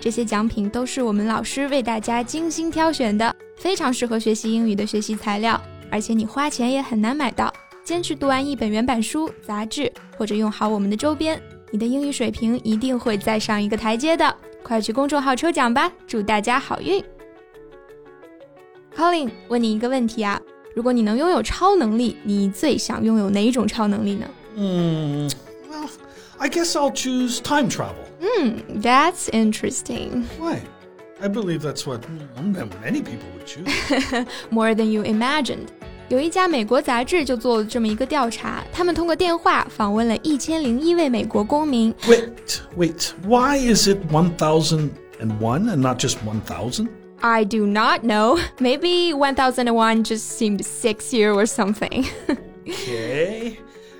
这些奖品都是我们老师为大家精心挑选的，非常适合学习英语的学习材料，而且你花钱也很难买到。坚持读完一本原版书、杂志，或者用好我们的周边，你的英语水平一定会再上一个台阶的。快去公众号抽奖吧，祝大家好运！Colin，问你一个问题啊，如果你能拥有超能力，你最想拥有哪一种超能力呢嗯 I guess I'll choose time travel. Hmm, that's interesting. Why? I believe that's what mm, many people would choose. More than you imagined. 有一家美国杂志就做了这么一个调查，他们通过电话访问了一千零一位美国公民。 wait, wait. Why is it 1001 and not just 1000? I do not know. Maybe 1001 just seemed sexier or something. Okay.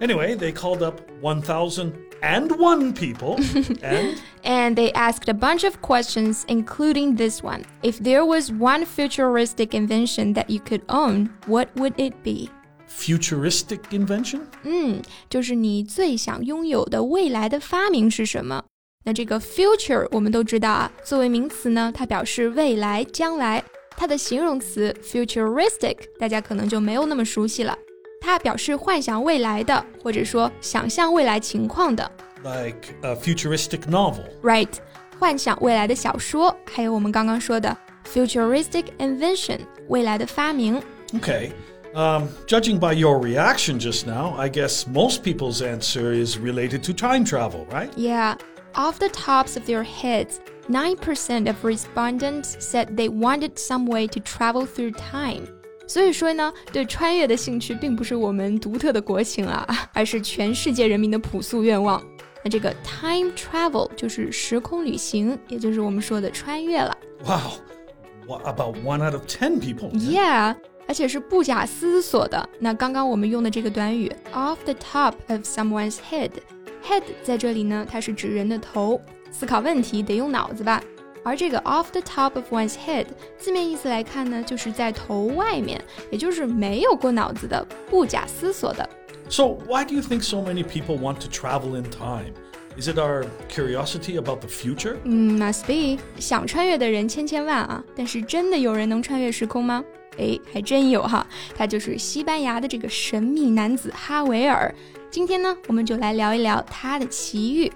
Anyway, they called up 1001 people and and they asked a bunch of questions, including this one. If there was one futuristic invention that you could own, what would it be? futuristic invention? 嗯，就是你最想拥有的未来的发明是什么？那这个 future 我们都知道啊，作为名词呢，它表示未来、将来。它的形容词 futuristic 大家可能就没有那么熟悉了， 它表示幻想未来的，或者说想象未来情况的。 Like a futuristic novel. Right，幻想未来的小说，还有我们刚刚说的 futuristic invention 未来的发明。 Okay. Um, judging by your reaction just now, I guess most people's answer is related to time travel, right? Yeah, off the tops of their heads, 9% of respondents said they wanted some way to travel through time. 所以说呢，对穿越的兴趣并不是我们独特的国情啊，而是全世界人民的朴素愿望。那这个 time travel 就是时空旅行，也就是我们说的穿越了。Wow. What, about one out of ten people. Yeah，而且是不假思索的。那刚刚我们用的这个短语 off the top of someone's head，head 在这里呢，它是指人的头，思考问题得用脑子吧。而这个 off the top of one's head，字面意思来看呢，就是在头外面，也就是没有过脑子的，不假思索的。 So, why do you think so many people want to travel in time? Is it our curiosity about the future? 嗯，must be 想穿越的人千千万啊，但是真的有人能穿越时空吗？诶，还真有哈，他就是西班牙的这个神秘男子哈维尔。今天呢，我们就来聊一聊他的奇遇。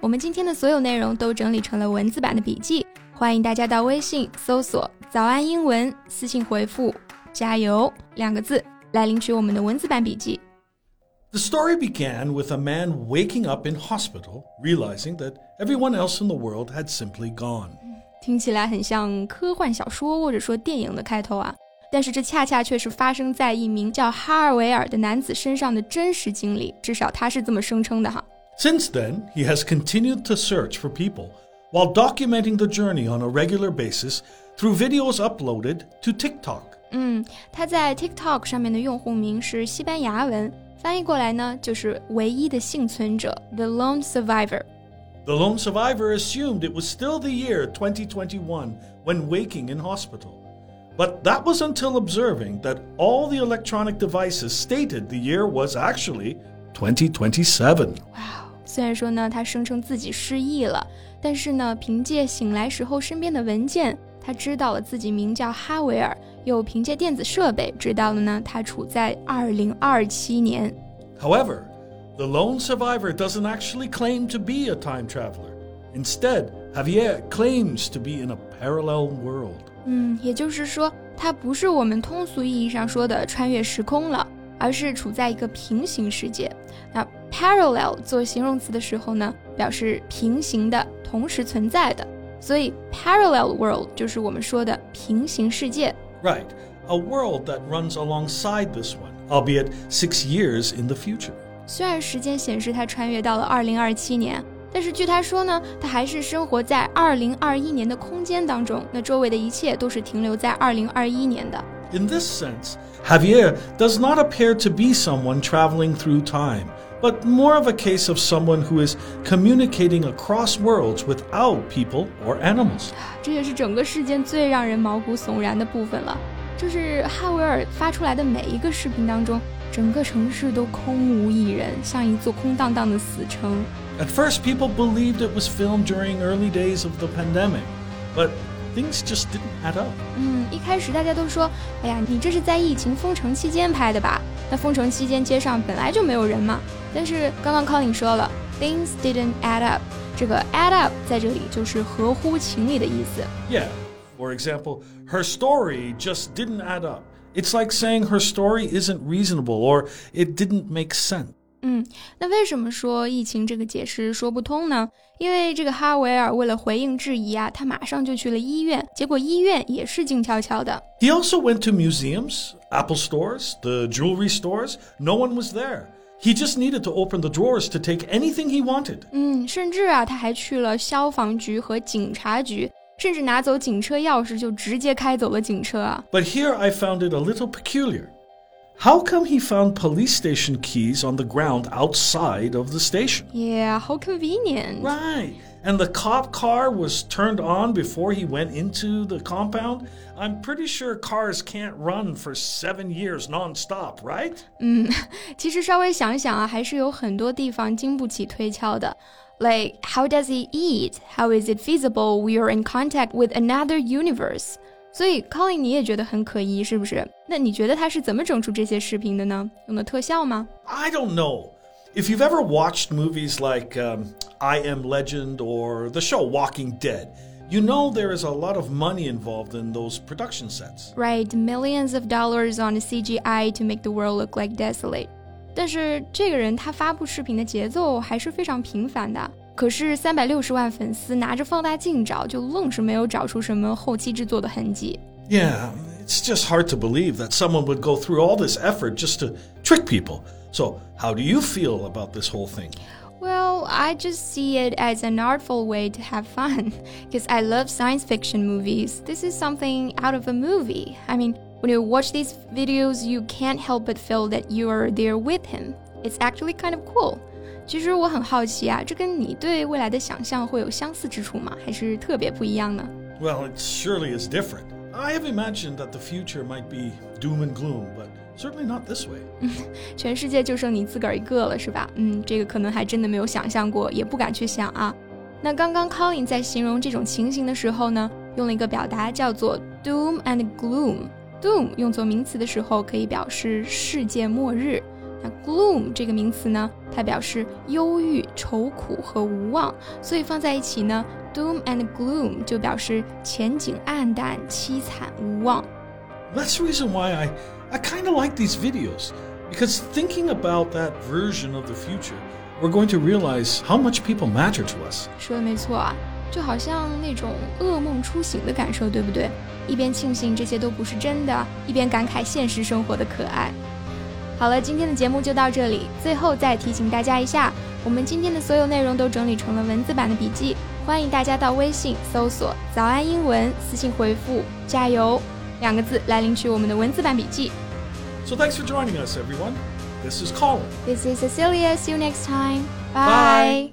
我们今天的所有内容都整理成了文字版的笔记， 欢迎大家到微信搜索“早安英文”，私信回复“加油”两个字来领取我们的文字版笔记。 The story began with a man waking up in hospital, realizing that everyone else in the world had simply gone. 听起来很像科幻小说或者说电影的开头啊，但是这恰恰却是发生在一名叫哈尔维尔的男子身上的真实经历，至少他是这么声称的哈。 Since then, he has continued to search for people while documenting the journey on a regular basis through videos uploaded to TikTok. 嗯，他在 TikTok 上面的用户名是西班牙文，翻译过来呢就是唯一的幸存者 （The Lone Survivor）。 The lone survivor assumed it was still the year 2021 when waking in hospital. But that was until observing that all the electronic devices stated the year was actually 2027. 哇， 虽然说呢，他声称自己失忆了，但是呢，凭借醒来时候身边的文件，他知道了自己名叫哈维尔，又凭借电子设备知道了呢，他处在二零二七年。 However, the lone survivor doesn't actually claim to be a time traveler. Instead, Javier claims to be in a parallel world. 嗯，也就是说，他不是我们通俗意义上说的穿越时空了，而是处在一个平行世界。那 parallel 做形容词的时候呢，表示平行的、同时存在的，所以 parallel world 就是我们说的平行世界。 Right, a world that runs alongside this one, albeit six years in the future. 虽然时间显示他穿越到了二零二七年，但是据他说呢，他还是生活在二零二一年的空间当中，那周围的一切都是停留在二零二一年的。 In this sense, Javier does not appear to be someone traveling through time, but more of a case of someone who is communicating across worlds without people or animals. 这也是整个事件最让人毛骨悚然的部分了。就是哈维尔发出来的每一个视频当中，整个城市都空无一人，像一座空荡荡的死城。At first, people believed it was filmed during early days of the pandemic, but things just didn't add up. 嗯，一开始大家都说，哎呀，你这是在疫情封城期间拍的吧？那封城期间街上本来就没有人嘛。但是刚刚 Colin 说了，things didn't add up，这个 add up 在这里就是合乎情理的意思。Yeah. For example, her story just didn't add up. It's like saying her story isn't reasonable or it didn't make sense. 嗯，那为什么说疫情这个解释说不通呢？因为这个哈维尔为了回应质疑啊，他马上就去了医院，结果医院也是静悄悄的。He also went to museums, Apple stores, the jewelry stores. No one was there. He just needed to open the drawers to take anything he wanted. 嗯，甚至啊，他还去了消防局和警察局，甚至拿走警车钥匙就直接开走了警车啊。But here I found it a little peculiar. How come he found police station keys on the ground outside of the station? Yeah, how convenient. Right. And the cop car was turned on before he went into the compound? I'm pretty sure cars can't run for seven years nonstop, right? 嗯，其实稍微想想啊，还是有很多地方经不起推敲的。Like, how does he eat? How is it feasible we are in contact with another universe? 所以，Colin，你也觉得很可疑，是不是？那你觉得他是怎么整出这些视频的呢？用的特效吗？I don't know. If you've ever watched movies like um, I Am Legend or the show Walking Dead, you know there is a lot of money involved in those production sets. Right, millions of dollars on CGI to make the world look like desolate. 但是这个人他发布视频的节奏还是非常频繁的。 可是三百六十万粉丝拿着放大镜找，就愣是没有找出什么后期制作的痕迹。Yeah, it's just hard to believe that someone would go through all this effort just to trick people. So, how do you feel about this whole thing? Well, I just see it as an artful way to have fun. Because I love science fiction movies. This is something out of a movie. I mean, when you watch these videos, you can't help but feel that you are there with him. It's actually kind of cool. 其实我很好奇啊，这跟你对未来的想象会有相似之处吗？还是特别不一样呢？Well, it surely is different. I have imagined that the future might be doom and gloom, but certainly not this way. 全世界就剩你自个儿一个了，是吧？嗯，这个可能还真的没有想象过，也不敢去想啊。那刚刚 Colin 在形容这种情形的时候呢，用了一个表达叫做 doom and gloom。doom 用作名词的时候，可以表示世界末日。那 gloom 这个名词呢，它表示忧郁、愁苦和无望，所以放在一起呢，doom and gloom 就表示前景暗淡、凄惨无望。That's the reason why I I kind of like these videos because thinking about that version of the future, we're going to realize how much people matter to us. 说的没错啊，就好像那种噩梦初醒的感受，对不对？一边庆幸这些都不是真的，一边感慨现实生活的可爱。 好了，今天的节目就到这里。最后再提醒大家一下，我们今天的所有内容都整理成了文字版的笔记，欢迎大家到微信搜索“早安英文”，私信回复“加油”两个字来领取我们的文字版笔记。So thanks for joining us, everyone. This is Colin. This is Cecilia. See you next time. Bye. Bye.